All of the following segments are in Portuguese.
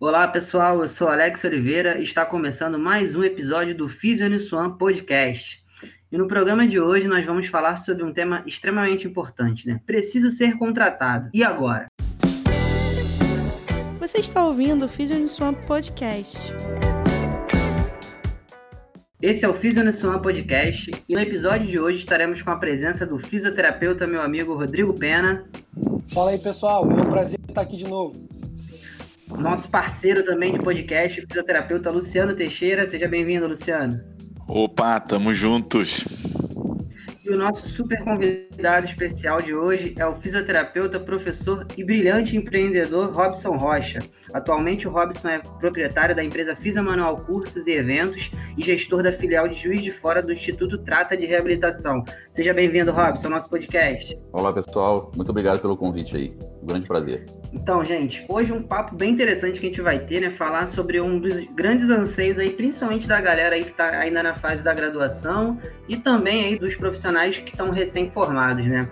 Olá pessoal, eu sou Alex Oliveira e está começando mais um episódio do Fisionissuan Podcast. E no programa de hoje nós vamos falar sobre um tema extremamente importante, né? Preciso ser contratado. E agora? Você está ouvindo o Fisionissuan Podcast. Esse é o Fisionissuan Podcast e no episódio de hoje estaremos com a presença do fisioterapeuta meu amigo Rodrigo Pena. Fala aí pessoal, é um prazer estar aqui de novo nosso parceiro também de podcast, fisioterapeuta Luciano Teixeira. Seja bem-vindo, Luciano. Opa, tamo juntos. E o nosso super convidado especial de hoje é o fisioterapeuta, professor e brilhante empreendedor Robson Rocha. Atualmente, o Robson é proprietário da empresa Fisiomanual Cursos e Eventos e gestor da filial de Juiz de Fora do Instituto Trata de Reabilitação. Seja bem-vindo, Robson, ao nosso podcast. Olá, pessoal. Muito obrigado pelo convite aí. Um grande prazer. Então, gente, hoje um papo bem interessante que a gente vai ter, né? Falar sobre um dos grandes anseios aí, principalmente da galera aí que está ainda na fase da graduação e também aí dos profissionais que estão recém-formados, né?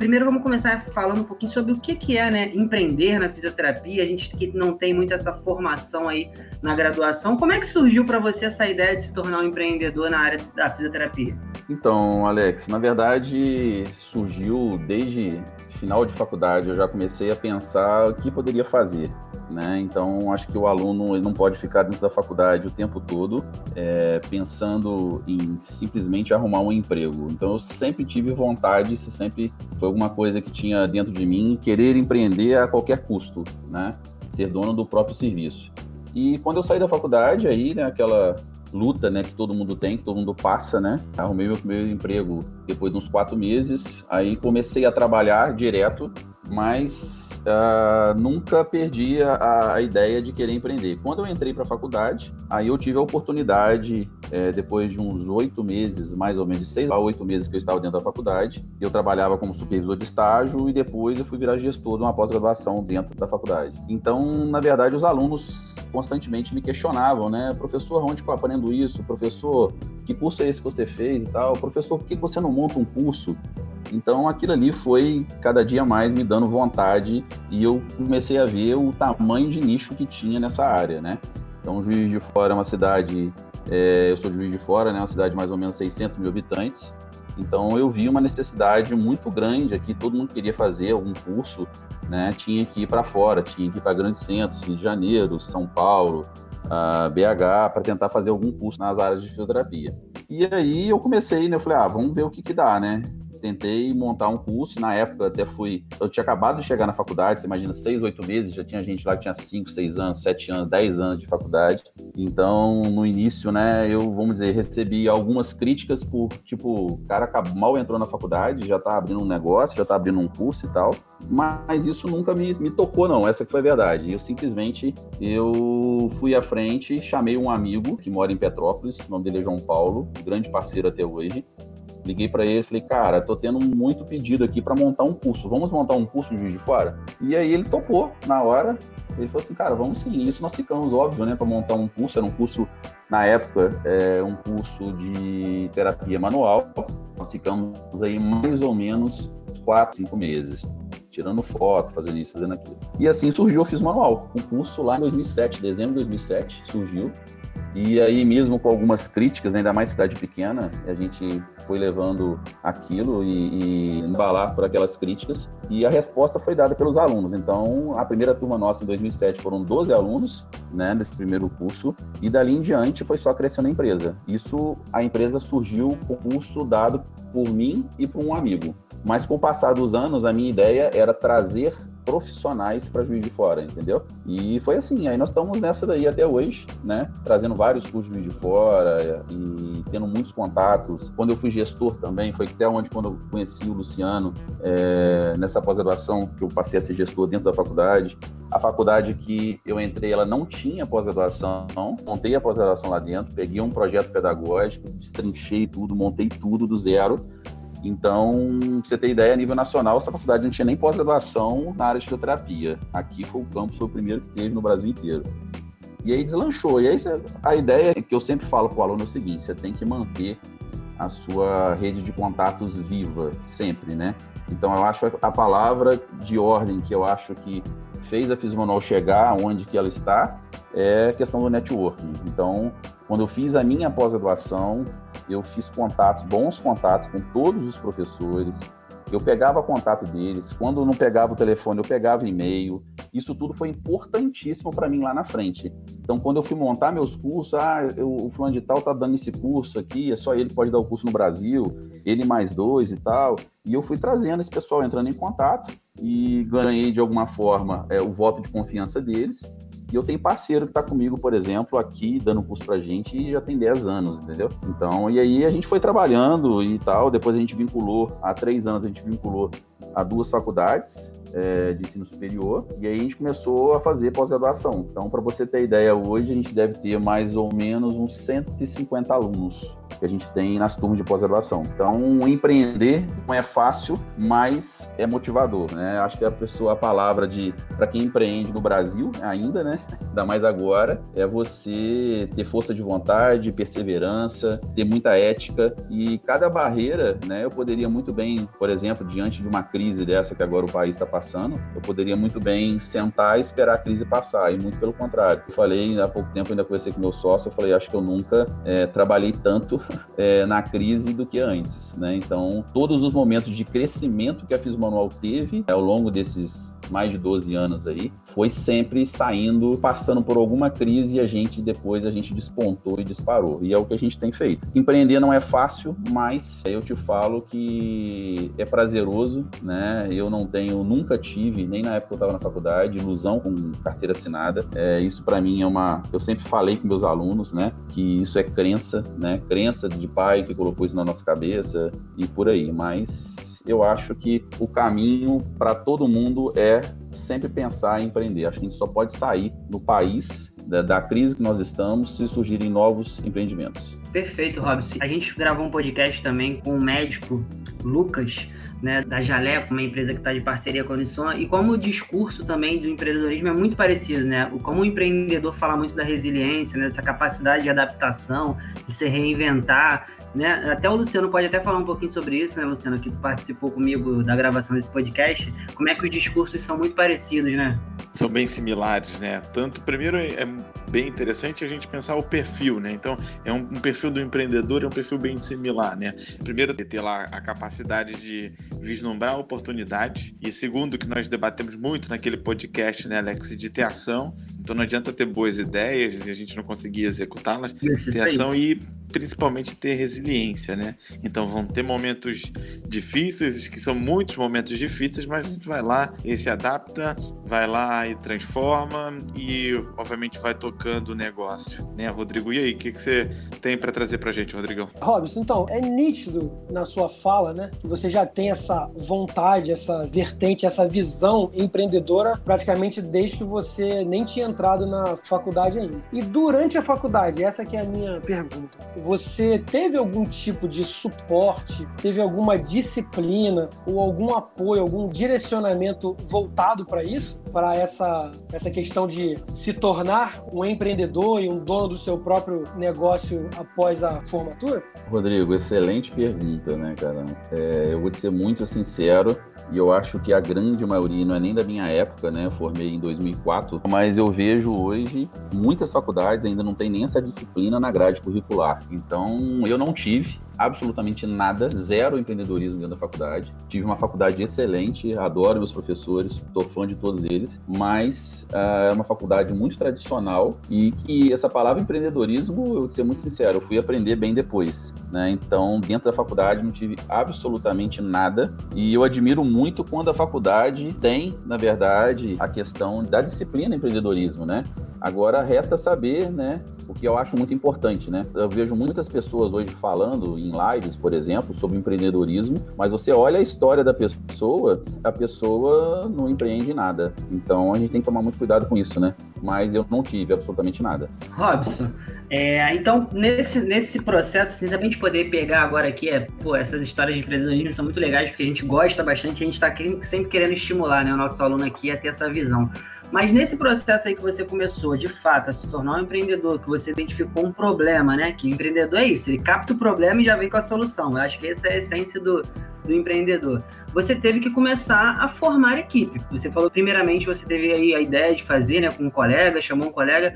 Primeiro vamos começar falando um pouquinho sobre o que, que é né, empreender na fisioterapia. A gente que não tem muito essa formação aí na graduação. Como é que surgiu para você essa ideia de se tornar um empreendedor na área da fisioterapia? Então, Alex, na verdade surgiu desde final de faculdade. Eu já comecei a pensar o que poderia fazer. Né? Então, acho que o aluno ele não pode ficar dentro da faculdade o tempo todo é, pensando em simplesmente arrumar um emprego. Então, eu sempre tive vontade, isso sempre foi alguma coisa que tinha dentro de mim, querer empreender a qualquer custo, né? ser dono do próprio serviço. E quando eu saí da faculdade, aí, né, aquela luta, né, que todo mundo tem, que todo mundo passa, né? Arrumei meu primeiro emprego depois de uns quatro meses, aí comecei a trabalhar direto mas uh, nunca perdi a, a, ideia de querer empreender. Quando eu entrei para a faculdade, aí eu tive a oportunidade, é, depois de uns oito meses, mais ou menos, seis a oito meses que eu estava dentro da faculdade, eu trabalhava como supervisor de estágio e depois eu fui virar gestor de uma pós-graduação dentro da faculdade. Então, na verdade, os alunos constantemente me questionavam, né? Professor, onde que eu aprendo isso? Professor, que curso é esse que você fez e tal? Professor, por que você não monta um curso? Então aquilo ali foi cada dia mais me dando vontade e eu comecei a ver o tamanho de nicho que tinha nessa área, né? Então Juiz de Fora é uma cidade, é, eu sou Juiz de Fora, né? Uma cidade de mais ou menos 600 mil habitantes. Então eu vi uma necessidade muito grande aqui, todo mundo queria fazer algum curso, né? Tinha que ir para fora, tinha que ir para grandes centros, Rio de Janeiro, São Paulo, uh, BH, para tentar fazer algum curso nas áreas de fisioterapia. E aí eu comecei, né? Eu falei, ah, vamos ver o que que dá, né? Tentei montar um curso, na época até fui, eu tinha acabado de chegar na faculdade, você imagina, seis, oito meses, já tinha gente lá que tinha cinco, seis anos, sete anos, dez anos de faculdade, então no início, né, eu, vamos dizer, recebi algumas críticas por, tipo, o cara mal entrou na faculdade, já tá abrindo um negócio, já tá abrindo um curso e tal, mas isso nunca me, me tocou não, essa que foi a verdade, eu simplesmente, eu fui à frente, chamei um amigo que mora em Petrópolis, o nome dele é João Paulo, grande parceiro até hoje, Liguei para ele falei, cara, tô tendo muito pedido aqui para montar um curso. Vamos montar um curso de de Fora? E aí ele topou na hora. Ele falou assim, cara, vamos sim. Isso nós ficamos, óbvio, né, para montar um curso. Era um curso, na época, é, um curso de terapia manual. Nós ficamos aí mais ou menos quatro, cinco meses tirando foto, fazendo isso, fazendo aquilo. E assim surgiu o Fiz Manual. O curso lá em 2007, dezembro de 2007, surgiu. E aí, mesmo com algumas críticas, ainda mais cidade pequena, a gente foi levando aquilo e, e embalar por aquelas críticas. E a resposta foi dada pelos alunos. Então, a primeira turma nossa em 2007 foram 12 alunos, né, primeiro curso. E dali em diante foi só crescendo a empresa. Isso, a empresa surgiu com o curso dado por mim e por um amigo. Mas com o passar dos anos, a minha ideia era trazer profissionais para Juiz de Fora, entendeu? E foi assim, aí nós estamos nessa daí até hoje, né? Trazendo vários cursos de Juiz de Fora e tendo muitos contatos. Quando eu fui gestor também, foi até onde quando eu conheci o Luciano, é, nessa pós-graduação que eu passei a ser gestor dentro da faculdade. A faculdade que eu entrei, ela não tinha pós-graduação, montei a pós-graduação lá dentro, peguei um projeto pedagógico, destrinchei tudo, montei tudo do zero então, pra você ter ideia, a nível nacional, essa faculdade não tinha nem pós-graduação na área de fisioterapia. Aqui foi o campus, foi o primeiro que teve no Brasil inteiro. E aí deslanchou. E aí a ideia que eu sempre falo para o aluno é o seguinte: você tem que manter a sua rede de contatos viva sempre, né? Então, eu acho a palavra de ordem que eu acho que fez a Fismonol chegar onde que ela está é a questão do networking. Então, quando eu fiz a minha pós-graduação, eu fiz contatos, bons contatos com todos os professores, eu pegava contato deles, quando não pegava o telefone, eu pegava e-mail. Isso tudo foi importantíssimo para mim lá na frente. Então, quando eu fui montar meus cursos, ah, eu, o fulano de tal tá dando esse curso aqui, é só ele que pode dar o curso no Brasil, ele mais dois e tal. E eu fui trazendo esse pessoal entrando em contato e ganhei de alguma forma é, o voto de confiança deles. E eu tenho parceiro que está comigo, por exemplo, aqui dando curso pra gente e já tem 10 anos, entendeu? Então, e aí a gente foi trabalhando e tal. Depois a gente vinculou, há três anos a gente vinculou a duas faculdades é, de ensino superior e aí a gente começou a fazer pós-graduação. Então, para você ter ideia, hoje a gente deve ter mais ou menos uns 150 alunos que a gente tem nas turmas de pós-graduação. Então, empreender não é fácil, mas é motivador, né? Acho que a pessoa, a palavra de para quem empreende no Brasil ainda, né? Ainda mais agora, é você ter força de vontade, perseverança, ter muita ética e cada barreira, né? Eu poderia muito bem, por exemplo, diante de uma crise dessa que agora o país está passando, eu poderia muito bem sentar e esperar a crise passar, e muito pelo contrário. Eu falei há pouco tempo, ainda conversei com meu sócio, eu falei, acho que eu nunca é, trabalhei tanto é, na crise do que antes, né? Então, todos os momentos de crescimento que a Fiz Manual teve ao longo desses mais de 12 anos aí, foi sempre saindo, passando por alguma crise e a gente depois a gente despontou e disparou. E é o que a gente tem feito. Empreender não é fácil, mas eu te falo que é prazeroso, né? Eu não tenho, nunca tive, nem na época que eu estava na faculdade, ilusão com carteira assinada. É, isso para mim é uma, eu sempre falei com meus alunos, né, que isso é crença, né? Crença de pai que colocou isso na nossa cabeça e por aí, mas eu acho que o caminho para todo mundo é sempre pensar em empreender. Acho que a gente só pode sair no país da, da, crise que nós estamos se surgirem novos empreendimentos. Perfeito, Robson. A gente gravou um podcast também com o médico Lucas, né, da Jaleco, uma empresa que está de parceria com a Uniswan, e como o discurso também do empreendedorismo é muito parecido, né? Como o empreendedor fala muito da resiliência, né, dessa capacidade de adaptação, de se reinventar, né? Até o Luciano pode até falar um pouquinho sobre isso, né, Luciano, que participou comigo da gravação desse podcast. Como é que os discursos são muito parecidos, né? São bem similares, né? Tanto, primeiro, é bem interessante a gente pensar o perfil, né? Então, é um, um perfil do empreendedor, é um perfil bem similar, né? Primeiro, ter lá a capacidade de vislumbrar oportunidades. E segundo, que nós debatemos muito naquele podcast, né, Alex, de ter ação. Então, não adianta ter boas ideias e a gente não conseguir executá-las. Ter ação e principalmente ter resiliência, né? Então vão ter momentos difíceis, que são muitos momentos difíceis, mas a gente vai lá e se adapta, vai lá e transforma e obviamente vai tocando o negócio, né, Rodrigo? E aí, o que, que você tem para trazer para gente, Rodrigão? Robson, então, é nítido na sua fala, né, que você já tem essa vontade, essa vertente, essa visão empreendedora praticamente desde que você nem tinha entrado na faculdade ainda. E durante a faculdade, essa que é a minha pergunta, você teve algum tipo de suporte, teve alguma disciplina ou algum apoio, algum direcionamento voltado para isso? Para essa, essa questão de se tornar um empreendedor e um dono do seu próprio negócio após a formatura? Rodrigo, excelente pergunta, né, cara? É, eu vou te ser muito sincero e eu acho que a grande maioria, não é nem da minha época, né? Eu formei em 2004, mas eu vejo hoje muitas faculdades ainda não tem nem essa disciplina na grade curricular. Então, eu não tive, absolutamente nada, zero empreendedorismo dentro da faculdade. Tive uma faculdade excelente, adoro meus professores, sou fã de todos eles, mas uh, é uma faculdade muito tradicional e que essa palavra empreendedorismo, eu vou ser muito sincero, eu fui aprender bem depois, né? Então, dentro da faculdade não tive absolutamente nada e eu admiro muito quando a faculdade tem, na verdade, a questão da disciplina empreendedorismo, né? Agora resta saber, né, o que eu acho muito importante, né? Eu vejo muitas pessoas hoje falando em lives, por exemplo, sobre empreendedorismo, mas você olha a história da pessoa, a pessoa não empreende nada. Então a gente tem que tomar muito cuidado com isso, né? Mas eu não tive absolutamente nada. Robson, é, então nesse, nesse processo, assim, a gente poder pegar agora aqui, é, pô, essas histórias de empreendedorismo são muito legais porque a gente gosta bastante, a gente está sempre querendo estimular, né, o nosso aluno aqui a ter essa visão. Mas nesse processo aí que você começou, de fato, a se tornar um empreendedor, que você identificou um problema, né? Que empreendedor é isso, ele capta o problema e já vem com a solução. Eu acho que essa é a essência do, do do empreendedor, você teve que começar a formar equipe. Você falou, primeiramente, você teve aí a ideia de fazer, né, com um colega, chamou um colega.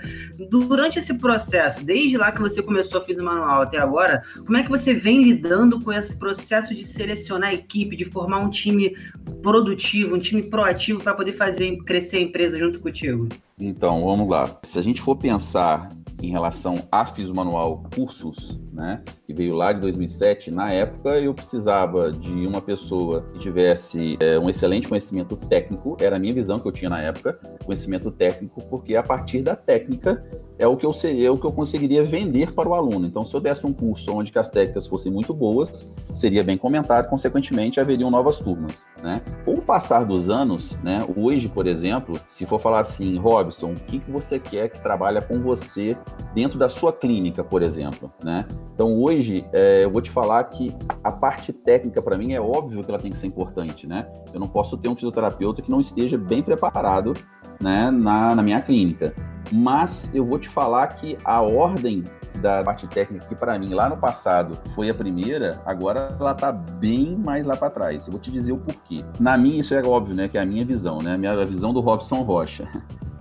Durante esse processo, desde lá que você começou a fazer o manual até agora, como é que você vem lidando com esse processo de selecionar equipe, de formar um time produtivo, um time proativo para poder fazer crescer a empresa junto contigo? Então, vamos lá. Se a gente for pensar em relação a Fiz Manual Cursos, né, que veio lá de 2007, na época eu precisava de uma pessoa que tivesse é, um excelente conhecimento técnico, era a minha visão que eu tinha na época, conhecimento técnico, porque a partir da técnica é o que eu seria, é o que eu conseguiria vender para o aluno. Então, se eu desse um curso onde as técnicas fossem muito boas, seria bem comentado, consequentemente haveriam novas turmas, né? Com o passar dos anos, né, hoje, por exemplo, se for falar assim, Robson, o que, que você quer que trabalhe com você dentro da sua clínica, por exemplo, né? Então, hoje, é, eu vou te falar que a parte técnica, para mim, é óbvio que ela tem que ser importante, né? Eu não posso ter um fisioterapeuta que não esteja bem preparado né, na, na minha clínica. Mas eu vou te falar que a ordem da parte técnica, que para mim lá no passado foi a primeira, agora ela tá bem mais lá para trás. Eu vou te dizer o porquê. Na minha, isso é óbvio, né? Que é a minha visão, né? A minha visão do Robson Rocha.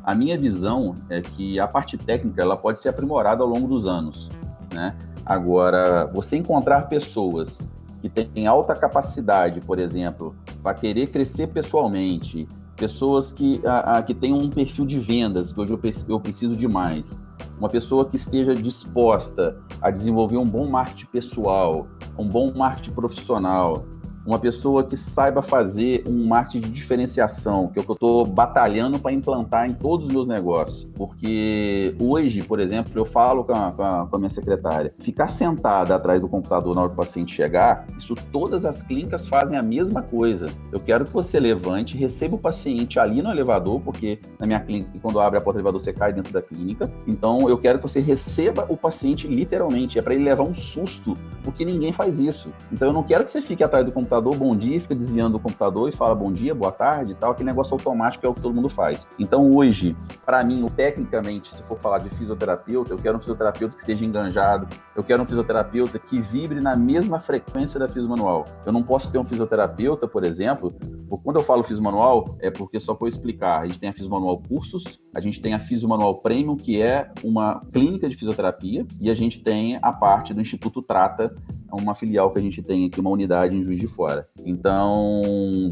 A minha visão é que a parte técnica ela pode ser aprimorada ao longo dos anos, né? Agora, você encontrar pessoas que têm alta capacidade, por exemplo, para querer crescer pessoalmente, pessoas que, a, a, que têm um perfil de vendas, que hoje eu, eu preciso de mais, uma pessoa que esteja disposta a desenvolver um bom marketing pessoal, um bom marketing profissional, uma pessoa que saiba fazer um marketing de diferenciação, que é o que eu estou batalhando para implantar em todos os meus negócios. Porque hoje, por exemplo, eu falo com a, com a, com a minha secretária, ficar sentada atrás do computador na hora que o paciente chegar, isso todas as clínicas fazem a mesma coisa. Eu quero que você levante, receba o paciente ali no elevador, porque na minha clínica, quando abre a porta do elevador, você cai dentro da clínica. Então, eu quero que você receba o paciente literalmente, é para ele levar um susto, porque ninguém faz isso. Então, eu não quero que você fique atrás do computador computador, bom dia, fica desviando do computador e fala bom dia, boa tarde e tal, aquele negócio automático é o que todo mundo faz. Então hoje, para mim, tecnicamente, se for falar de fisioterapeuta, eu quero um fisioterapeuta que esteja enganjado, eu quero um fisioterapeuta que vibre na mesma frequência da manual. Eu não posso ter um fisioterapeuta, por exemplo, quando eu falo manual, é porque só para explicar, a gente tem a manual cursos, a gente tem a manual premium, que é uma clínica de fisioterapia, e a gente tem a parte do Instituto Trata, uma filial que a gente tem aqui, uma unidade em Juiz de Fora. Então,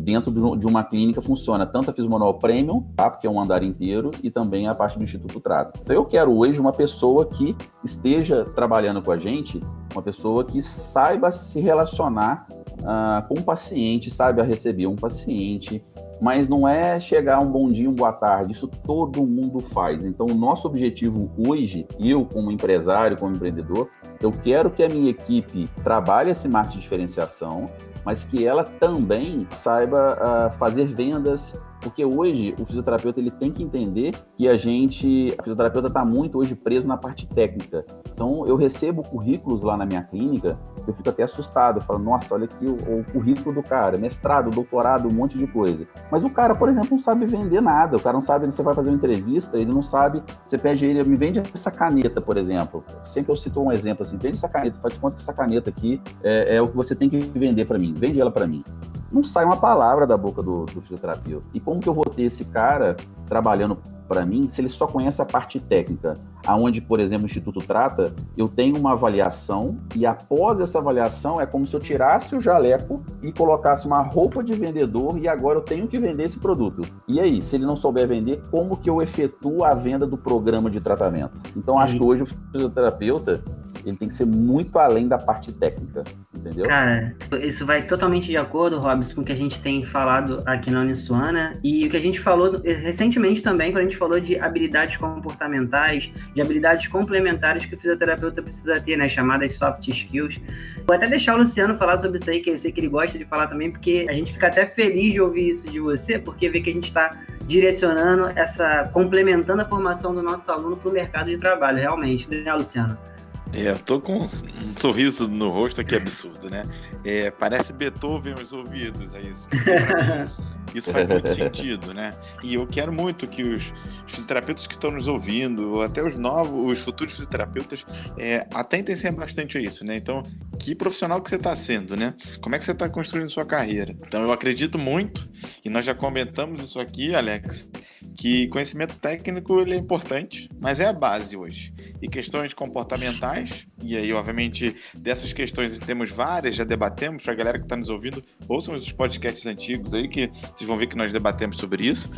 dentro de uma clínica funciona tanto a Fismanual Premium, tá? porque é um andar inteiro, e também a parte do Instituto Trato. Então, eu quero hoje uma pessoa que esteja trabalhando com a gente, uma pessoa que saiba se relacionar uh, com o paciente, saiba receber um paciente, mas não é chegar um bom dia, um boa tarde, isso todo mundo faz. Então, o nosso objetivo hoje, eu como empresário, como empreendedor, eu quero que a minha equipe trabalhe esse marketing de diferenciação, mas que ela também saiba uh, fazer vendas, porque hoje o fisioterapeuta ele tem que entender que a gente, a fisioterapeuta está muito hoje preso na parte técnica. Então eu recebo currículos lá na minha clínica, eu fico até assustado, eu falo, nossa, olha aqui o, o, currículo do cara, mestrado, doutorado, um monte de coisa. Mas o cara, por exemplo, não sabe vender nada, o cara não sabe, você vai fazer uma entrevista, ele não sabe, você pede ele, me vende essa caneta, por exemplo. Sempre eu cito um exemplo assim, vende essa caneta, faz conta que essa caneta aqui é, é o que você tem que vender para mim, vende ela para mim. Não sai uma palavra da boca do, do fisioterapeuta. E como que eu vou ter esse cara trabalhando para mim se ele só conhece a parte técnica? aonde, por exemplo, o Instituto trata, eu tenho uma avaliação e após essa avaliação é como se eu tirasse o jaleco e colocasse uma roupa de vendedor e agora eu tenho que vender esse produto. E aí, se ele não souber vender, como que eu efetuo a venda do programa de tratamento? Então, acho que hoje o fisioterapeuta ele tem que ser muito além da parte técnica, entendeu? Cara, isso vai totalmente de acordo, Robson, com o que a gente tem falado aqui na Unisuana e o que a gente falou recentemente também, quando a gente falou de habilidades comportamentais, de habilidades complementares que o fisioterapeuta precisa ter, né? Chamadas soft skills. Vou até deixar o Luciano falar sobre isso aí, que eu sei que ele gosta de falar também, porque a gente fica até feliz de ouvir isso de você, porque vê que a gente está direcionando essa, complementando a formação do nosso aluno para o mercado de trabalho, realmente, né, Luciano? É, eu tô com um sorriso no rosto aqui absurdo, né? É, parece Beethoven aos ouvidos, é isso. Isso faz muito sentido, né? E eu quero muito que os fisioterapeutas que estão nos ouvindo, ou até os novos, os futuros fisioterapeutas, é, atentem-se bastante a isso, né? Então, que profissional que você está sendo, né? Como é que você está construindo sua carreira? Então, eu acredito muito, e nós já comentamos isso aqui, Alex, que conhecimento técnico ele é importante, mas é a base hoje. E questões comportamentais, e aí, obviamente, dessas questões temos várias, já debatemos, para a galera que está nos ouvindo, ouçam os podcasts antigos aí, que vocês vão ver que nós debatemos sobre isso.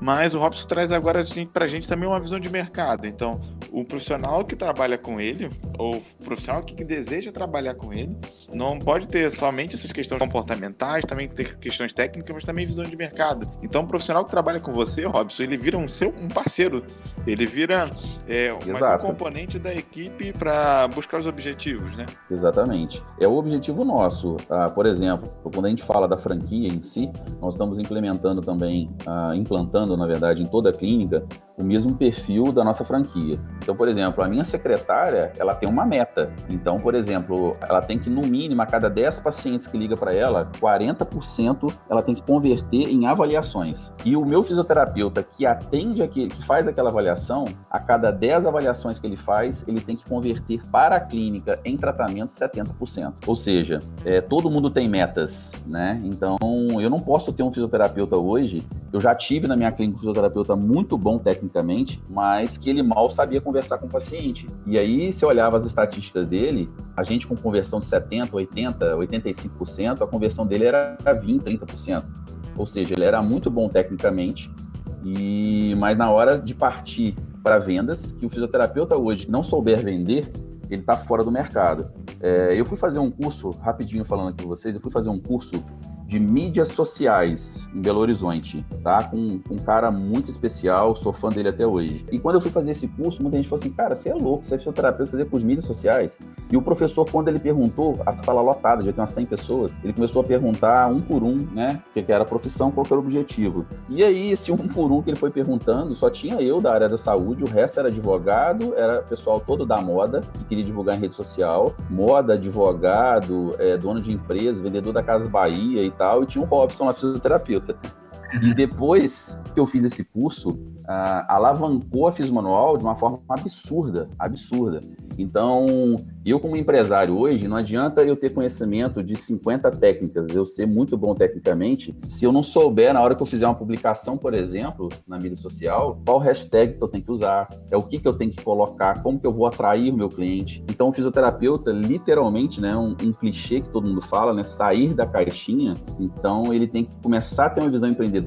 Mas o Robson traz agora para a gente também uma visão de mercado. Então, o profissional que trabalha com ele, ou o profissional que deseja trabalhar com ele, não pode ter somente essas questões comportamentais, também ter questões técnicas, mas também visão de mercado. Então, o profissional que trabalha com você, Robson, ele vira um seu um parceiro, ele vira é, mais um componente da equipe para buscar os objetivos, né? Exatamente. É o objetivo nosso. Ah, por exemplo, quando a gente fala da franquia em si, nós estamos implementando também, ah, implantando, na verdade, em toda a clínica, o mesmo perfil da nossa franquia. Então, por exemplo, a minha secretária, ela tem uma meta. Então, por exemplo, ela tem que, no mínimo, a cada 10 pacientes que liga para ela, 40% ela tem que converter em avaliações. E o meu fisioterapeuta que atende, aqui, que faz aquela avaliação, a cada 10 avaliações que ele faz, ele tem que converter para a clínica em tratamento 70%. Ou seja, é, todo mundo tem metas, né? Então, eu não posso ter um fisioterapeuta hoje. Eu já tive na minha clínica um fisioterapeuta muito bom tecnicamente, mas que ele mal sabia conversar com o paciente. E aí, se eu olhava as estatísticas dele, a gente com conversão de 70, 80, 85%, a conversão dele era 20, 30%. Ou seja, ele era muito bom tecnicamente, e mas na hora de partir para vendas, que o fisioterapeuta hoje não souber vender, ele está fora do mercado. É, eu fui fazer um curso, rapidinho falando aqui com vocês, eu fui fazer um curso de mídias sociais em Belo Horizonte, tá? Com, com, um cara muito especial, sou fã dele até hoje. E quando eu fui fazer esse curso, muita gente falou assim, cara, você é louco, você é fisioterapeuta, fazer com mídias sociais? E o professor, quando ele perguntou, a sala lotada, já tem umas 100 pessoas, ele começou a perguntar um por um, né, o que era a profissão, qual era o objetivo. E aí, esse um por um que ele foi perguntando, só tinha eu da área da saúde, o resto era advogado, era pessoal todo da moda, que queria divulgar em rede social, moda, advogado, é, dono de empresa, vendedor da Casa Bahia e tal, tal, e tinha o Robson lá, fisioterapeuta. E depois que eu fiz esse curso, uh, alavancou a Fiz Manual de uma forma absurda, absurda. Então, eu como empresário hoje, não adianta eu ter conhecimento de 50 técnicas, eu ser muito bom tecnicamente, se eu não souber, na hora que eu fizer uma publicação, por exemplo, na mídia social, qual hashtag que eu tenho que usar, é o que, que eu tenho que colocar, como que eu vou atrair o meu cliente. Então, o fisioterapeuta, literalmente, né, um, um clichê que todo mundo fala, né, sair da caixinha, então ele tem que começar a ter uma visão empreendedora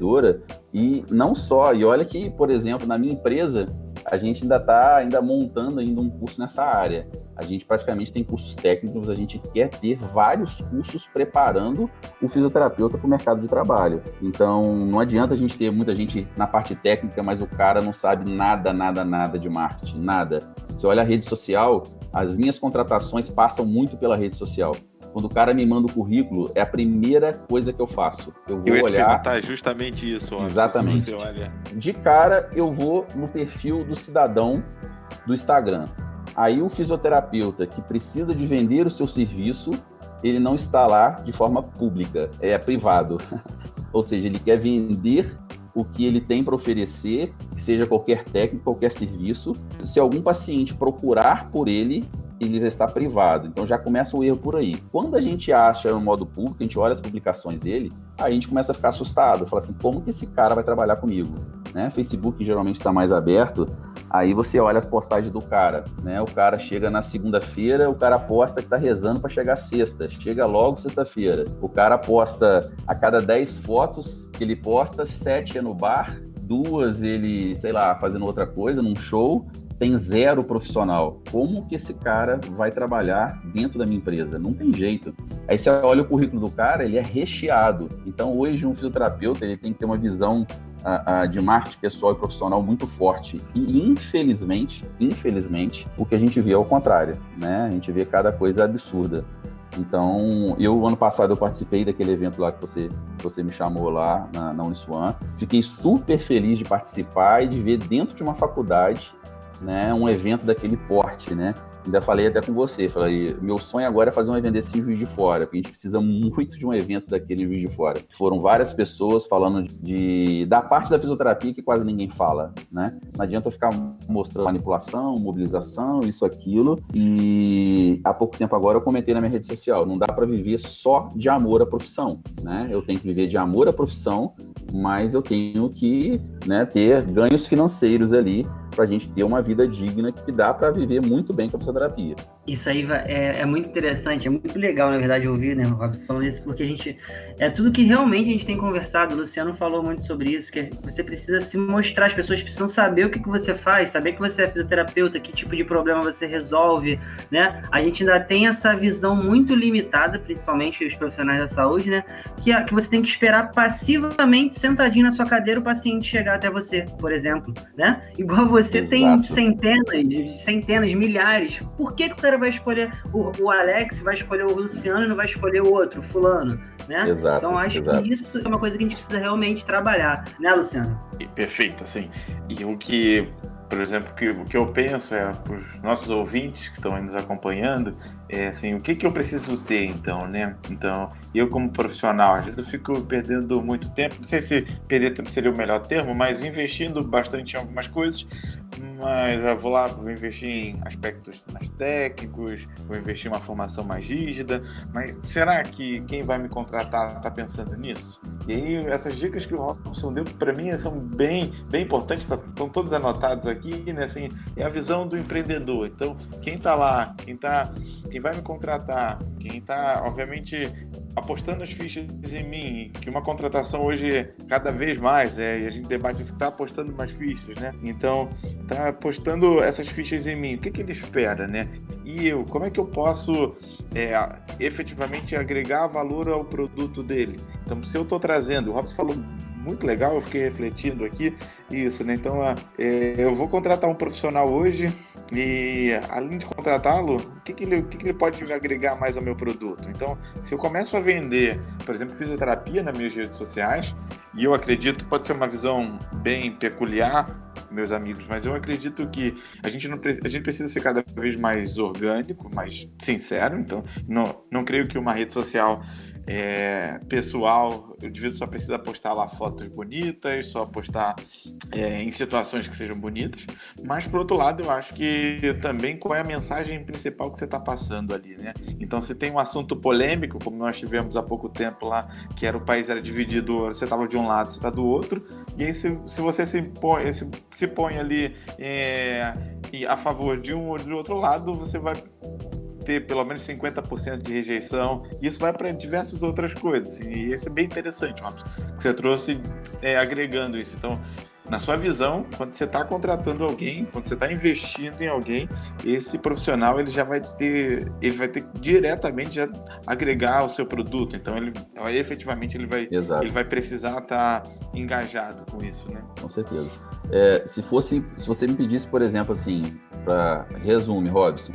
e não só, e olha que, por exemplo, na minha empresa, a gente ainda está ainda montando ainda um curso nessa área. A gente praticamente tem cursos técnicos, a gente quer ter vários cursos preparando o fisioterapeuta para o mercado de trabalho. Então, não adianta a gente ter muita gente na parte técnica, mas o cara não sabe nada, nada, nada de marketing, nada. Você olha a rede social, as minhas contratações passam muito pela rede social. Quando o cara me manda o currículo, é a primeira coisa que eu faço. Eu vou eu olhar. Te justamente isso. Exatamente. Olha... De cara, eu vou no perfil do cidadão do Instagram. Aí o fisioterapeuta que precisa de vender o seu serviço, ele não está lá de forma pública, é privado. Ou seja, ele quer vender o que ele tem para oferecer, seja qualquer técnico, qualquer serviço. Se algum paciente procurar por ele, ele está privado. Então já começa o erro por aí. Quando a gente acha no modo público, a gente olha as publicações dele, aí a gente começa a ficar assustado. Fala assim, como que esse cara vai trabalhar comigo? Né? Facebook geralmente está mais aberto, aí você olha as postagens do cara. Né? O cara chega na segunda-feira, o cara posta que está rezando para chegar sexta. Chega logo sexta-feira. O cara posta a cada 10 fotos que ele posta, 7 é no bar, duas ele, sei lá, fazendo outra coisa, num show, tem zero profissional. Como que esse cara vai trabalhar dentro da minha empresa? Não tem jeito. Aí você olha o currículo do cara, ele é recheado. Então hoje um fisioterapeuta ele tem que ter uma visão a, a, de marketing pessoal e profissional muito forte. E infelizmente, infelizmente, o que a gente vê é o contrário, né? A gente vê cada coisa absurda. Então, eu, ano passado, eu participei daquele evento lá que você, você me chamou lá na, na Uniswan. Fiquei super feliz de participar e de ver dentro de uma faculdade né, um evento daquele porte, né? Ainda falei até com você, falei, meu sonho agora é fazer um evento desse Juiz de Fora, porque a gente precisa muito de um evento daquele Juiz de Fora. Foram várias pessoas falando de, da parte da fisioterapia que quase ninguém fala, né? Não adianta eu ficar mostrando manipulação, mobilização, isso, aquilo, e há pouco tempo agora eu comentei na minha rede social, não dá para viver só de amor à profissão, né? Eu tenho que viver de amor à profissão, mas eu tenho que né, ter ganhos financeiros ali para a gente ter uma vida digna que dá para viver muito bem com a fisioterapia. Isso aí é, é, muito interessante, é muito legal, na verdade, ouvir, né, Robson, falando isso, porque a gente. É tudo que realmente a gente tem conversado. O Luciano falou muito sobre isso, que você precisa se mostrar, as pessoas precisam saber o que, que você faz, saber que você é fisioterapeuta, que tipo de problema você resolve, né? A gente ainda tem essa visão muito limitada, principalmente os profissionais da saúde, né? Que, que você tem que esperar passivamente, sentadinho na sua cadeira, o paciente chegar até você, por exemplo, né? Igual você Exato. tem centenas, centenas, milhares. Por que, que o cara vai escolher o, o Alex, vai escolher o Luciano e não vai escolher o outro, fulano, né? Exato, então acho exato. que isso é uma coisa que a gente precisa realmente trabalhar, né, Luciano? Perfeito, assim. E o que por exemplo, que, o que eu penso é para os nossos ouvintes que estão aí nos acompanhando, é assim, o que, que eu preciso ter então, né? Então, eu como profissional, às vezes eu fico perdendo muito tempo, não sei se perder tempo seria o melhor termo, mas investindo bastante em algumas coisas, mas eu vou lá, vou investir em aspectos mais técnicos, vou investir em uma formação mais rígida, mas será que quem vai me contratar está pensando nisso? E aí, essas dicas que o Robson deu para mim são bem, bem importantes, tá, estão todas anotadas aqui, né? Assim, é a visão do empreendedor. Então, quem está lá, quem está quem vai me contratar, quem está, obviamente, apostando as fichas em mim, que uma contratação hoje cada vez mais, é, e a gente debate isso, que está apostando mais fichas, né? Então, está apostando essas fichas em mim, o que, que ele espera, né? E eu, como é que eu posso é, efetivamente agregar valor ao produto dele? Então, se eu estou trazendo, o Robson falou muito legal, eu fiquei refletindo aqui isso, né? Então, é, eu vou contratar um profissional hoje e além de contratá-lo, o que, que, ele, que, que ele pode agregar mais ao meu produto? Então, se eu começo a vender, por exemplo, fisioterapia nas minhas redes sociais, e eu acredito, pode ser uma visão bem peculiar, meus amigos, mas eu acredito que a gente, não, a gente precisa ser cada vez mais orgânico, mais sincero. Então, não, não creio que uma rede social é, pessoal, o indivíduo só precisa postar lá fotos bonitas, só postar é, em situações que sejam bonitas. Mas, por outro lado, eu acho que também qual é a mensagem principal que você está passando ali, né? Então, se tem um assunto polêmico, como nós tivemos há pouco tempo lá, que era o país era dividido, você estava de um lado, você está do outro, e aí se, se você se põe, se, se põe ali é, a favor de um ou de outro lado, você vai ter pelo menos 50% de rejeição. Isso vai para diversas outras coisas. E isso é bem interessante, que você trouxe é, agregando isso. Então, na sua visão, quando você está contratando alguém, quando você está investindo em alguém, esse profissional ele já vai ter, ele vai ter que diretamente já agregar o seu produto. Então ele, efetivamente, ele vai, ele vai precisar estar tá engajado com isso, né? Com certeza. É, se fosse, se você me pedisse, por exemplo, assim, para resume, Robson,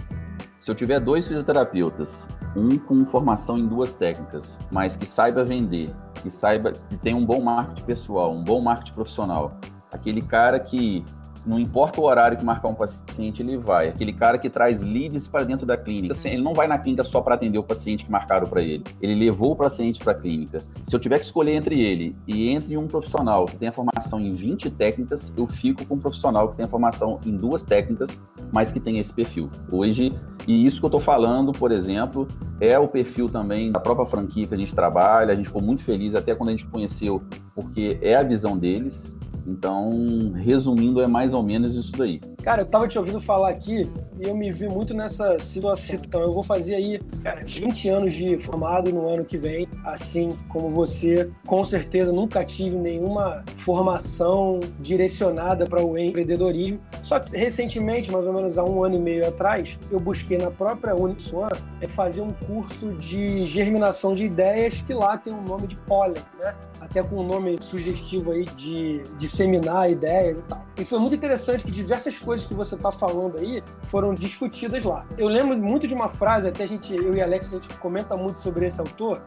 se eu tiver dois fisioterapeutas, um com formação em duas técnicas, mas que saiba vender, que saiba que tem um bom marketing pessoal, um bom marketing profissional, aquele cara que não importa o horário que marcar um paciente, ele vai. Aquele cara que traz leads para dentro da clínica. Assim, ele não vai na clínica só para atender o paciente que marcaram para ele. Ele levou o paciente para a clínica. Se eu tiver que escolher entre ele e entre um profissional que tenha formação em 20 técnicas, eu fico com um profissional que tenha formação em duas técnicas, mas que tenha esse perfil. Hoje, e isso que eu estou falando, por exemplo, é o perfil também da própria franquia que a gente trabalha. A gente ficou muito feliz até quando a gente conheceu, porque é a visão deles. Então, resumindo, é mais ou menos isso daí. Cara, eu tava te ouvindo falar aqui e eu me vi muito nessa situação. Então, eu vou fazer aí, cara, 20 anos de formado no ano que vem, assim como você. Com certeza, nunca tive nenhuma formação direcionada para o empreendedorismo. Só que recentemente, mais ou menos há um ano e meio atrás, eu busquei na própria Uniswan é fazer um curso de germinação de ideias que lá tem o um nome de pólen, né? Até com um nome sugestivo aí de, disseminar ideias e tal. E foi muito interessante que diversas coisas que você está falando aí foram discutidas lá. Eu lembro muito de uma frase, até a gente, eu e Alex, a gente comenta muito sobre esse autor,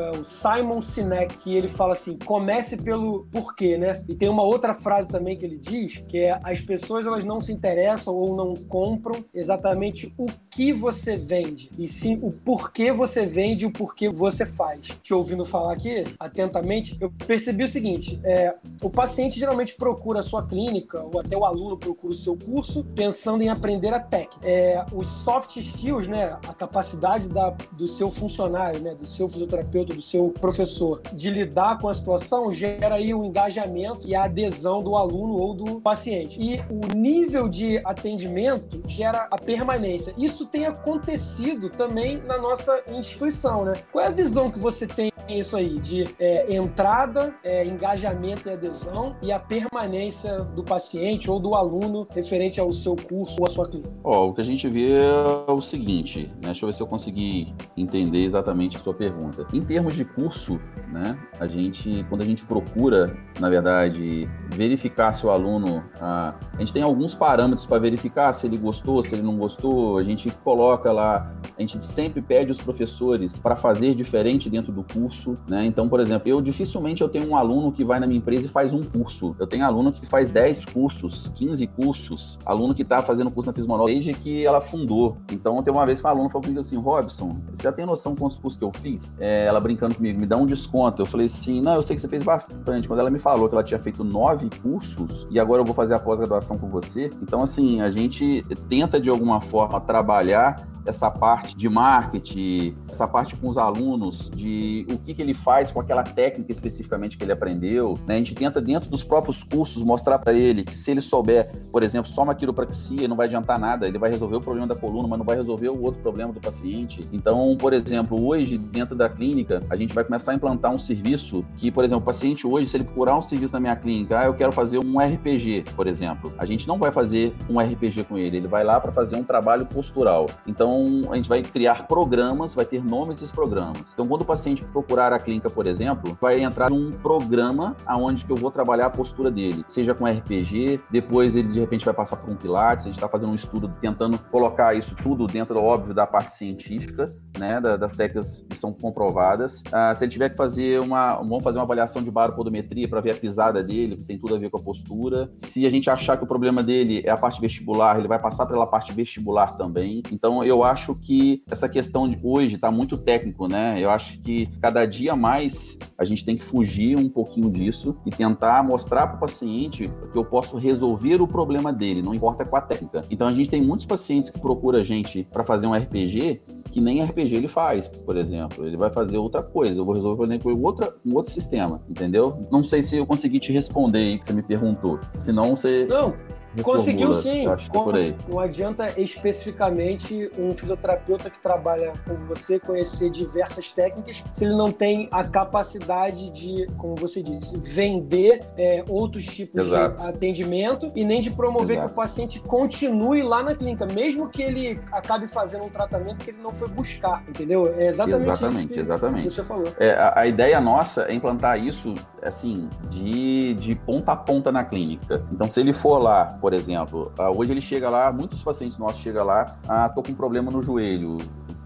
é, o Simon Sinek, que ele fala assim: comece pelo porquê, né? E tem uma outra frase também que ele diz, que é as pessoas elas não se interessam ou não compram exatamente o que você vende, e sim o porquê você vende e o porquê você faz. Te ouvindo falar aqui atentamente, eu percebi o seguinte: é, o paciente geralmente procura a sua clínica, ou até o aluno procura o seu curso, pensando em aprender a técnica. É, os soft skills, né, a capacidade da, do seu funcionário, né, do seu fisioterapeuta, do seu professor, de lidar com a situação, gera aí um engajamento e a adesão do aluno ou do paciente. E o nível de atendimento gera a permanência. Isso tem acontecido também na nossa instituição, né? Qual é a visão que você tem isso aí de é, entrada, é, engajamento e adesão e a permanência do paciente ou do aluno referente ao seu curso ou à sua clínica? Ó, o que a gente vê é o seguinte, né? Deixa eu ver se eu consegui entender exatamente a sua pergunta. Em termos de curso, né? A gente, quando a gente procura, na verdade, verificar se o aluno, a, a gente tem alguns parâmetros para verificar se ele gostou, se ele não gostou. A gente coloca lá, a gente sempre pede os professores para fazer diferente dentro do curso, né? Então, por exemplo, eu dificilmente eu tenho um aluno que vai na minha empresa e faz um curso. Eu tenho aluno que faz 10 cursos, 15 cursos, aluno que está fazendo curso na Fismonol desde que ela fundou. Então, tem uma vez que uma aluna falou comigo assim, Robson, você já tem noção quantos cursos que eu fiz? É, ela brincando comigo, me dá um desconto. Eu falei assim, não, eu sei que você fez bastante. Quando ela me falou que ela tinha feito nove cursos e agora eu vou fazer a pós-graduação com você. Então, assim, a gente tenta de alguma forma trabalhar essa parte de marketing, essa parte com os alunos, de o que, que ele faz com aquela técnica especificamente que ele aprendeu. Né? A gente tenta, dentro dos próprios cursos, mostrar para ele que se ele souber, por exemplo, só uma quiropraxia, não vai adiantar nada, ele vai resolver o problema da coluna, mas não vai resolver o outro problema do paciente. Então, por exemplo, hoje, dentro da clínica, a gente vai começar a implantar um serviço que, por exemplo, o paciente hoje, se ele procurar um serviço na minha clínica, ah, eu quero fazer um RPG, por exemplo, a gente não vai fazer um RPG com ele, ele vai lá para fazer um trabalho postural. Então, então, a gente vai criar programas, vai ter nomes desses programas. Então, quando o paciente procurar a clínica, por exemplo, vai entrar num programa aonde que eu vou trabalhar a postura dele, seja com RPG, depois ele de repente vai passar por um Pilates, a gente está fazendo um estudo tentando colocar isso tudo dentro, óbvio, da parte científica, né, das técnicas que são comprovadas. Ah, se ele tiver que fazer uma, vamos fazer uma avaliação de baropodometria para ver a pisada dele, que tem tudo a ver com a postura. Se a gente achar que o problema dele é a parte vestibular, ele vai passar pela parte vestibular também. Então, eu acho que essa questão de hoje está muito técnico, né? Eu acho que cada dia mais a gente tem que fugir um pouquinho disso e tentar mostrar para o paciente que eu posso resolver o problema dele, não importa com a técnica. Então, a gente tem muitos pacientes que procuram a gente para fazer um RPG que nem RPG ele faz, por exemplo. Ele vai fazer outra coisa. Eu vou resolver, por exemplo, outra, um outro sistema, entendeu? Não sei se eu consegui te responder aí que você me perguntou. Se não, você. Não, Conseguiu sim. Como, não adianta especificamente um fisioterapeuta que trabalha com você conhecer diversas técnicas se ele não tem a capacidade de, como você disse, vender é, outros tipos Exato. de atendimento e nem de promover Exato. que o paciente continue lá na clínica, mesmo que ele acabe fazendo um tratamento que ele não foi buscar, entendeu? É exatamente, exatamente isso que exatamente. você falou. É, a, a ideia nossa é implantar isso assim de, de ponta a ponta na clínica. Então, se ele for lá por exemplo, ah, hoje ele chega lá, muitos pacientes nossos chegam lá, ah, tô com um problema no joelho,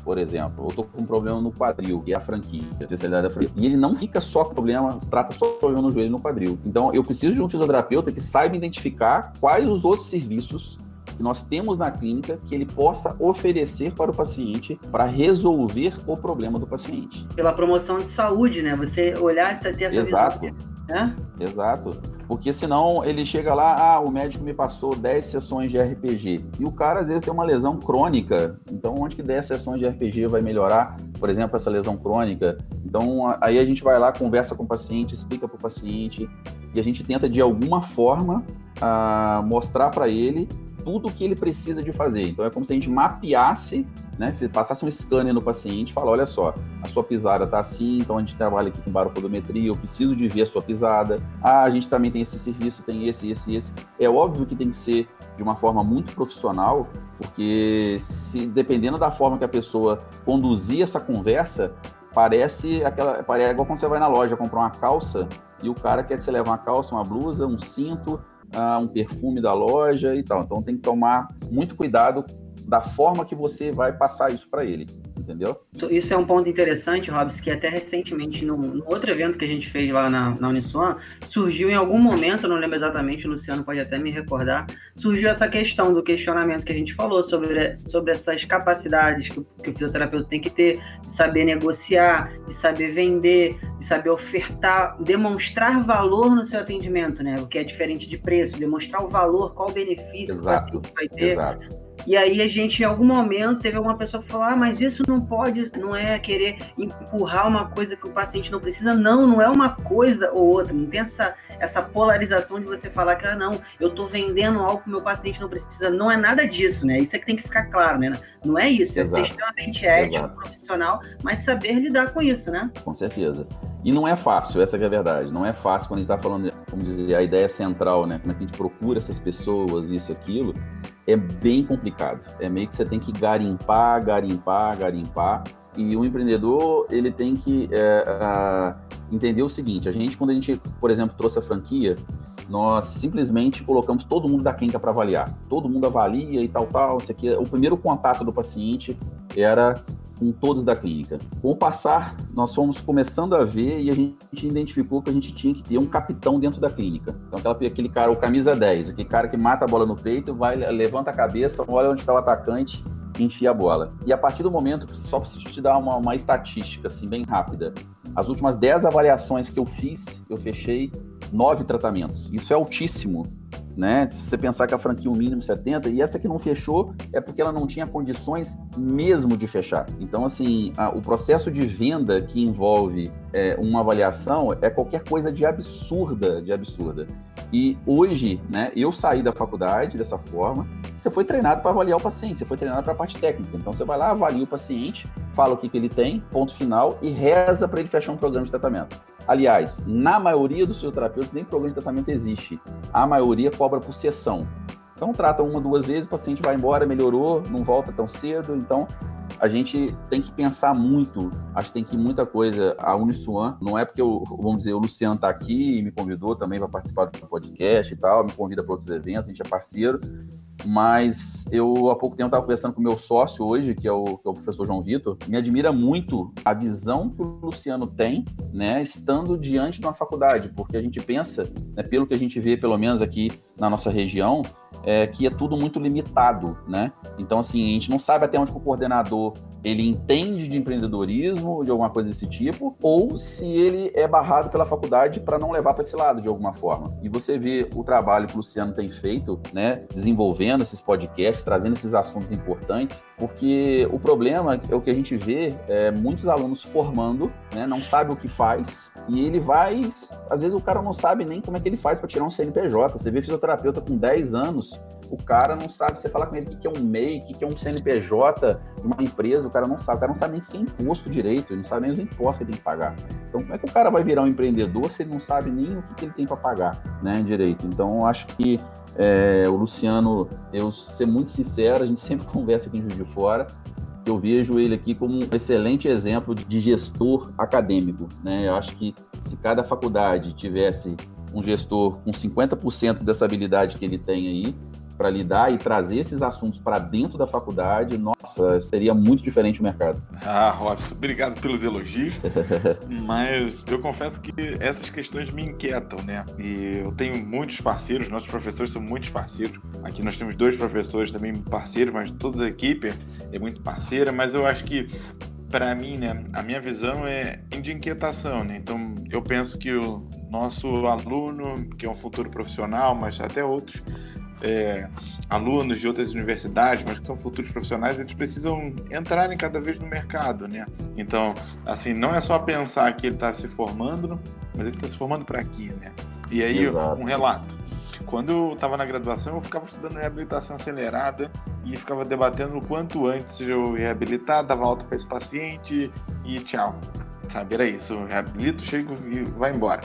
por exemplo, ou tô com um problema no quadril, que é a franquia, a especialidade da franquia. E ele não fica só com problema, trata só problema no joelho e no quadril. Então, eu preciso de um fisioterapeuta que saiba identificar quais os outros serviços que nós temos na clínica que ele possa oferecer para o paciente para resolver o problema do paciente. Pela promoção de saúde, né? Você olhar e ter essa Exato. visão. Né? Exato. Porque senão ele chega lá, ah, o médico me passou 10 sessões de RPG. E o cara às vezes tem uma lesão crônica. Então, onde que 10 sessões de RPG vai melhorar, por exemplo, essa lesão crônica? Então, aí a gente vai lá, conversa com o paciente, explica para o paciente e a gente tenta de alguma forma uh, mostrar para ele tudo o que ele precisa de fazer. Então é como se a gente mapeasse, né, passasse um scanner no paciente falar, olha só, a sua pisada está assim, então a gente trabalha aqui com baropodometria, eu preciso de ver a sua pisada. Ah, a gente também tem esse serviço, tem esse, esse, esse. É óbvio que tem que ser de uma forma muito profissional, porque se dependendo da forma que a pessoa conduzir essa conversa, parece aquela, parece igual quando você vai na loja comprar uma calça e o cara quer que você leve uma calça, uma blusa, um cinto, uh, um perfume da loja e tal. Então tem que tomar muito cuidado da forma que você vai passar isso para ele. Entendeu? Isso é um ponto interessante, Robson, que até recentemente, no, no outro evento que a gente fez lá na, na Uniswan, surgiu em algum momento, não lembro exatamente, o Luciano pode até me recordar, surgiu essa questão do questionamento que a gente falou sobre, sobre essas capacidades que, que o fisioterapeuta tem que ter, de saber negociar, de saber vender, de saber ofertar, demonstrar valor no seu atendimento, né? O que é diferente de preço, demonstrar o valor, qual o benefício exato, que o vai ter. Exato. E aí a gente, em algum momento, teve alguma pessoa que falou: ah, mas isso não pode, não é querer empurrar uma coisa que o paciente não precisa. Não, não é uma coisa ou outra. Não tem essa, essa polarização de você falar que, ah, não, eu estou vendendo algo que o meu paciente não precisa. Não é nada disso, né? Isso é que tem que ficar claro, né? Não é isso, Exato. é ser extremamente ético, Exato. profissional, mas saber lidar com isso, né? Com certeza. E não é fácil, essa é a verdade. Não é fácil quando a gente está falando, como dizer, a ideia central, né? Como é que a gente procura essas pessoas, isso, aquilo. É bem complicado. É meio que você tem que garimpar, garimpar, garimpar. E o empreendedor, ele tem que é, entender o seguinte: a gente, quando a gente, por exemplo, trouxe a franquia, nós simplesmente colocamos todo mundo da clínica para avaliar. Todo mundo avalia e tal, tal. Isso aqui. O primeiro contato do paciente era com todos da clínica. Com o passar, nós fomos começando a ver e a gente identificou que a gente tinha que ter um capitão dentro da clínica. Então, aquela, aquele cara, o camisa 10, aquele cara que mata a bola no peito, vai, levanta a cabeça, olha onde está o atacante e enfia a bola. E a partir do momento, só preciso te dar uma, uma estatística assim, bem rápida. As últimas 10 avaliações que eu fiz, eu fechei nove tratamentos. Isso é altíssimo né? Se você pensar que a franquia o mínimo 70 e essa que não fechou é porque ela não tinha condições mesmo de fechar. Então, assim, a, o processo de venda que envolve é, uma avaliação é qualquer coisa de absurda, de absurda. E hoje, né, eu saí da faculdade dessa forma. Você foi treinado para avaliar o paciente, você foi treinado para a parte técnica. Então, você vai lá, avalia o paciente, fala o que, que ele tem, ponto final, e reza para ele fechar um programa de tratamento. Aliás, na maioria dos fisioterapeutas, nem programa de tratamento existe. A maioria cobra por sessão. Então, trata uma, duas vezes, o paciente vai embora, melhorou, não volta tão cedo. Então, a gente tem que pensar muito. Acho que tem que ir muita coisa. A Uniswan, não é porque, eu, vamos dizer, o Luciano está aqui e me convidou também para participar do podcast e tal, me convida para outros eventos, a gente é parceiro. Mas eu, há pouco tempo, estava conversando com o meu sócio hoje, que é, o, que é o professor João Vitor. Me admira muito a visão que o Luciano tem, né, estando diante de uma faculdade, porque a gente pensa, né, pelo que a gente vê, pelo menos aqui na nossa região, é, que é tudo muito limitado, né? Então, assim, a gente não sabe até onde o coordenador ele entende de empreendedorismo, de alguma coisa desse tipo, ou se ele é barrado pela faculdade para não levar para esse lado de alguma forma. E você vê o trabalho que o Luciano tem feito, né, desenvolvendo esses podcasts, trazendo esses assuntos importantes, porque o problema é o que a gente vê é muitos alunos formando, né, não sabe o que faz, e ele vai, às vezes o cara não sabe nem como é que ele faz para tirar um CNPJ. Você vê fisioterapeuta com 10 anos, o cara não sabe, você fala com ele o que é um MEI, o que é um CNPJ de uma empresa, o cara não sabe, o cara não sabe nem o que é imposto direito, ele não sabe nem os impostos que ele tem que pagar. Então, como é que o cara vai virar um empreendedor se ele não sabe nem o que, ele tem para pagar, né, direito? Então, acho que é, o Luciano, eu ser muito sincero, a gente sempre conversa aqui em Juiz de Fora, eu vejo ele aqui como um excelente exemplo de gestor acadêmico, né? Eu acho que se cada faculdade tivesse um gestor com 50% dessa habilidade que ele tem aí, para lidar e trazer esses assuntos para dentro da faculdade, nossa, seria muito diferente o mercado. Ah, Robson, obrigado pelos elogios, mas eu confesso que essas questões me inquietam, né? E eu tenho muitos parceiros, nossos professores são muitos parceiros. Aqui nós temos dois professores também parceiros, mas toda a equipe é muito parceira, mas eu acho que para mim, né, a minha visão é de inquietação, né? Então, eu penso que o nosso aluno, que é um futuro profissional, mas até outros, é, alunos de outras universidades, mas que são futuros profissionais, eles precisam entrarem cada vez no mercado, né? Então, assim, não é só pensar que ele está se formando, mas ele está se formando para aqui, né? E aí, Exato. um relato. Quando eu estava na graduação, eu ficava estudando reabilitação acelerada e ficava debatendo o quanto antes eu reabilitar, dava alta para esse paciente e tchau. Sabe, era isso. Eu reabilito, chego e vai embora.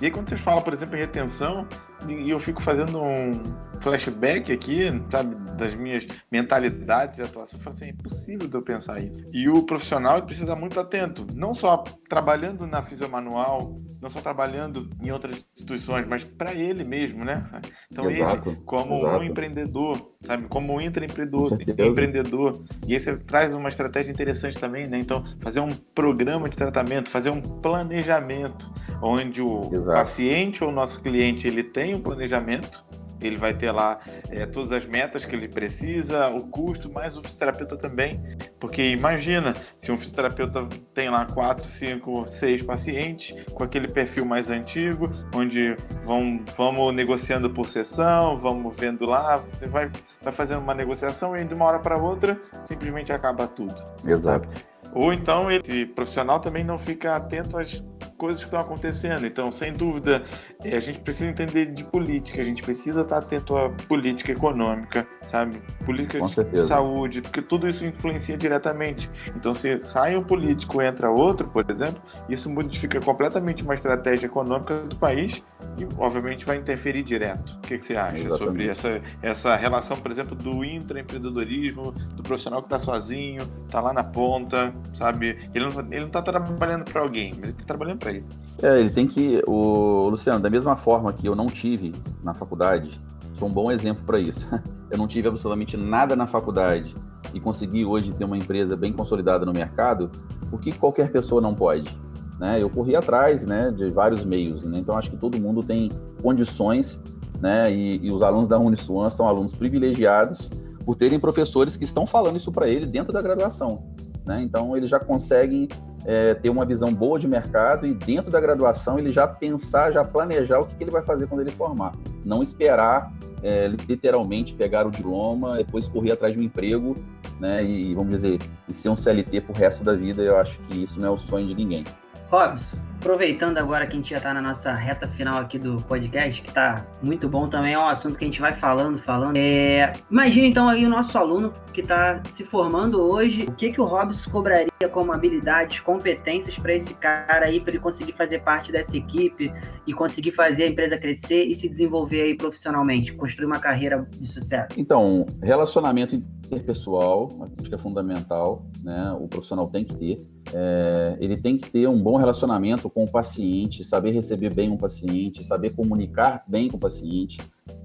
E aí, quando você fala, por exemplo, em retenção, e eu fico fazendo um flashback aqui, sabe, das minhas mentalidades e atuações. Eu falo assim, é impossível de eu pensar isso. E o profissional precisa estar muito atento, não só trabalhando na fisiomanual, não só trabalhando em outras instituições, mas para ele mesmo, né? Então exato, ele, como exato. um empreendedor, sabe, como um intraempreendedor, empreendedor, e aí você traz uma estratégia interessante também, né? Então fazer um programa de tratamento, fazer um planejamento, onde o exato. paciente ou o nosso cliente ele tem um planejamento ele vai ter lá é, todas as metas que ele precisa, o custo, mas o fisioterapeuta também. Porque imagina, se um fisioterapeuta tem lá 4, 5, 6 pacientes com aquele perfil mais antigo, onde vão, vamos negociando por sessão, vamos vendo lá, você vai, vai fazendo uma negociação e de uma hora para outra simplesmente acaba tudo. Exato. Ou então esse profissional também não fica atento às coisas que estão acontecendo. Então, sem dúvida, é, a gente precisa entender de política, a gente precisa estar atento à política econômica, sabe? Política Com de certeza. saúde, porque tudo isso influencia diretamente. Então, se sai um político entra outro, por exemplo, isso modifica completamente uma estratégia econômica do país e, obviamente, vai interferir direto. O que, que você acha Exatamente. sobre essa, essa relação, por exemplo, do intraempreendedorismo, do profissional que está sozinho, está lá na ponta, sabe? Ele não, ele não está trabalhando para alguém, mas ele está trabalhando para ele. É, ele tem que. O Luciano, da mesma forma que eu não tive na faculdade, sou um bom exemplo para isso. Eu não tive absolutamente nada na faculdade e consegui hoje ter uma empresa bem consolidada no mercado, por que qualquer pessoa não pode? Né? Eu corri atrás né, de vários meios, né? então acho que todo mundo tem condições, né? e, e os alunos da Uniswan são alunos privilegiados por terem professores que estão falando isso para ele dentro da graduação. Né? Então, eles já conseguem é, ter uma visão boa de mercado e dentro da graduação ele já pensar, já planejar o que, que ele vai fazer quando ele formar. Não esperar é, literalmente pegar o diploma, depois correr atrás de um emprego, né? E vamos dizer, e ser um CLT pro resto da vida. Eu acho que isso não é o sonho de ninguém. Robson, aproveitando agora que a gente já está na nossa reta final aqui do podcast, que está muito bom também, é um assunto que a gente vai falando, falando. É, imagina então aí o nosso aluno que está se formando hoje, o que, que o Robson cobraria como habilidades, competências para esse cara aí, para ele conseguir fazer parte dessa equipe e conseguir fazer a empresa crescer e se desenvolver aí profissionalmente, construir uma carreira de sucesso? Então, relacionamento interpessoal, acho que é fundamental, né? O profissional tem que ter. É, ele tem que ter um bom relacionamento com o paciente, saber receber bem um paciente, saber comunicar bem com o paciente.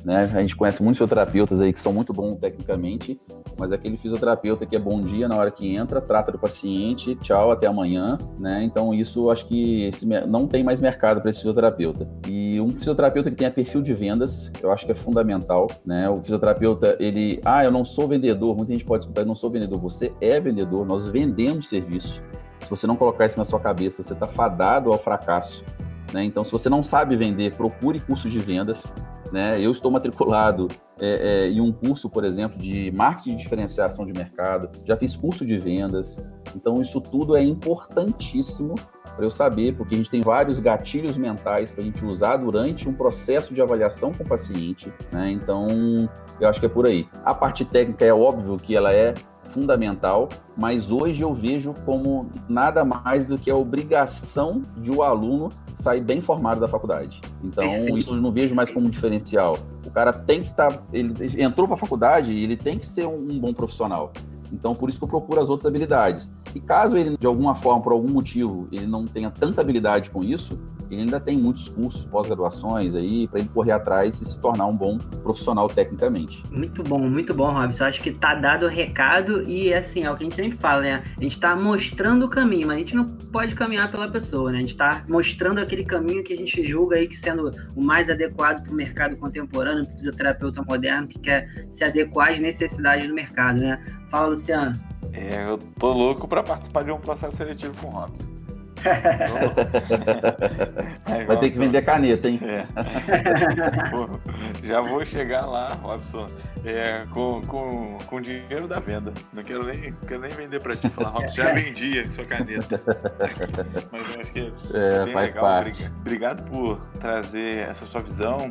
Né? A gente conhece muitos fisioterapeutas aí que são muito bons tecnicamente, mas aquele fisioterapeuta que é bom dia na hora que entra, trata do paciente, tchau, até amanhã, né? Então isso acho que esse, não tem mais mercado para esse fisioterapeuta. E um fisioterapeuta que tenha perfil de vendas, eu acho que é fundamental, né? O fisioterapeuta, ele, ah, eu não sou vendedor, muita gente pode escutar, eu não sou vendedor, você é vendedor, nós vendemos serviço. Se você não colocar isso na sua cabeça, você está fadado ao fracasso. Né? Então, se você não sabe vender, procure cursos de vendas. Né? Eu estou matriculado é, é, em um curso, por exemplo, de marketing de diferenciação de mercado, já fiz curso de vendas. Então, isso tudo é importantíssimo para eu saber, porque a gente tem vários gatilhos mentais para a gente usar durante um processo de avaliação com o paciente. Né? Então, eu acho que é por aí. A parte técnica é óbvio que ela é fundamental, mas hoje eu vejo como nada mais do que a obrigação de o um aluno sair bem formado da faculdade. Então, isso eu não vejo mais como um diferencial. O cara tem que estar. Tá, ele entrou para a faculdade e ele tem que ser um, um bom profissional. Então, por isso que eu procuro as outras habilidades. E caso ele, de alguma forma, por algum motivo, ele não tenha tanta habilidade com isso, ele ainda tem muitos cursos, pós-graduações aí, para ele correr atrás e se tornar um bom profissional tecnicamente. Muito bom, muito bom, Robson. Acho que tá dado o recado e, assim, é o que a gente sempre fala, né? A gente tá mostrando o caminho, mas a gente não pode caminhar pela pessoa, né? A gente tá mostrando aquele caminho que a gente julga aí que sendo o mais adequado para o mercado contemporâneo, para o fisioterapeuta moderno que quer se adequar às necessidades do mercado, né? Fala, Luciano. É, eu tô louco para participar de um processo seletivo com o Robson. Vai ter que vender caneta, hein? É. já vou chegar lá, Robson, é, com, com, com dinheiro da venda. Não quero nem, quero nem vender para ti. Falar, Robson, já vendia sua caneta. Mas eu acho que é, é faz legal. Parte. Obrigado por trazer essa sua visão.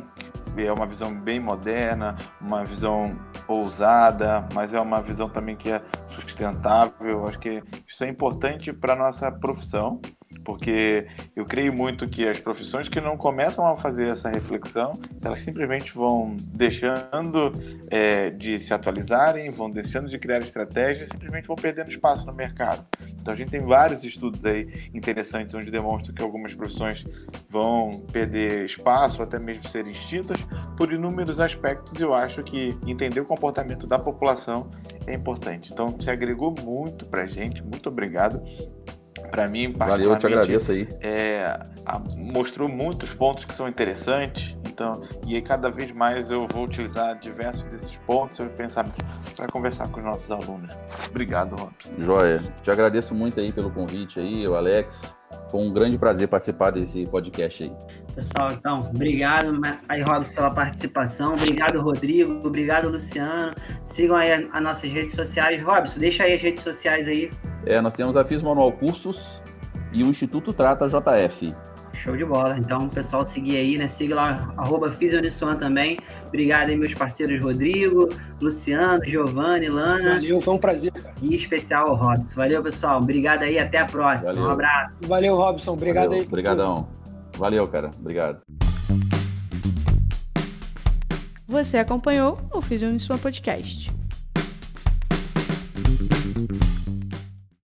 É uma visão bem moderna, uma visão ousada, mas é uma visão também que é sustentável. Acho que isso é importante para nossa profissão porque eu creio muito que as profissões que não começam a fazer essa reflexão, elas simplesmente vão deixando é, de se atualizarem, vão deixando de criar estratégias, simplesmente vão perdendo espaço no mercado. Então a gente tem vários estudos aí interessantes onde demonstram que algumas profissões vão perder espaço, até mesmo ser extintas, por inúmeros aspectos. E eu acho que entender o comportamento da população é importante. Então, se agregou muito para a gente. Muito obrigado. Para mim, Valeu, eu te agradeço aí. É, a, mostrou muitos pontos que são interessantes. Então, e aí cada vez mais eu vou utilizar diversos desses pontos e pensamentos para conversar com os nossos alunos. Obrigado, Robson. Joia. Te agradeço muito aí pelo convite aí, o Alex. Foi um grande prazer participar desse podcast aí. Pessoal, então, obrigado aí, Robson, pela participação. Obrigado, Rodrigo. Obrigado, Luciano. Sigam aí as nossas redes sociais. Robson, deixa aí as redes sociais aí. É, nós temos a FIS Manual Cursos e o Instituto Trata JF. Show de bola. Então, pessoal, seguir aí, né? Siga lá, arroba Fisionissuan também. Obrigado aí, meus parceiros Rodrigo, Luciano, Giovanni, Lana. Valeu, foi um prazer. Cara. E especial o Robson. Valeu, pessoal. Obrigado aí, até a próxima. Valeu. Um abraço. Valeu, Robson. Obrigado Valeu. aí. Obrigadão. Valeu, cara. Obrigado. Você acompanhou o Fisionissuan Podcast.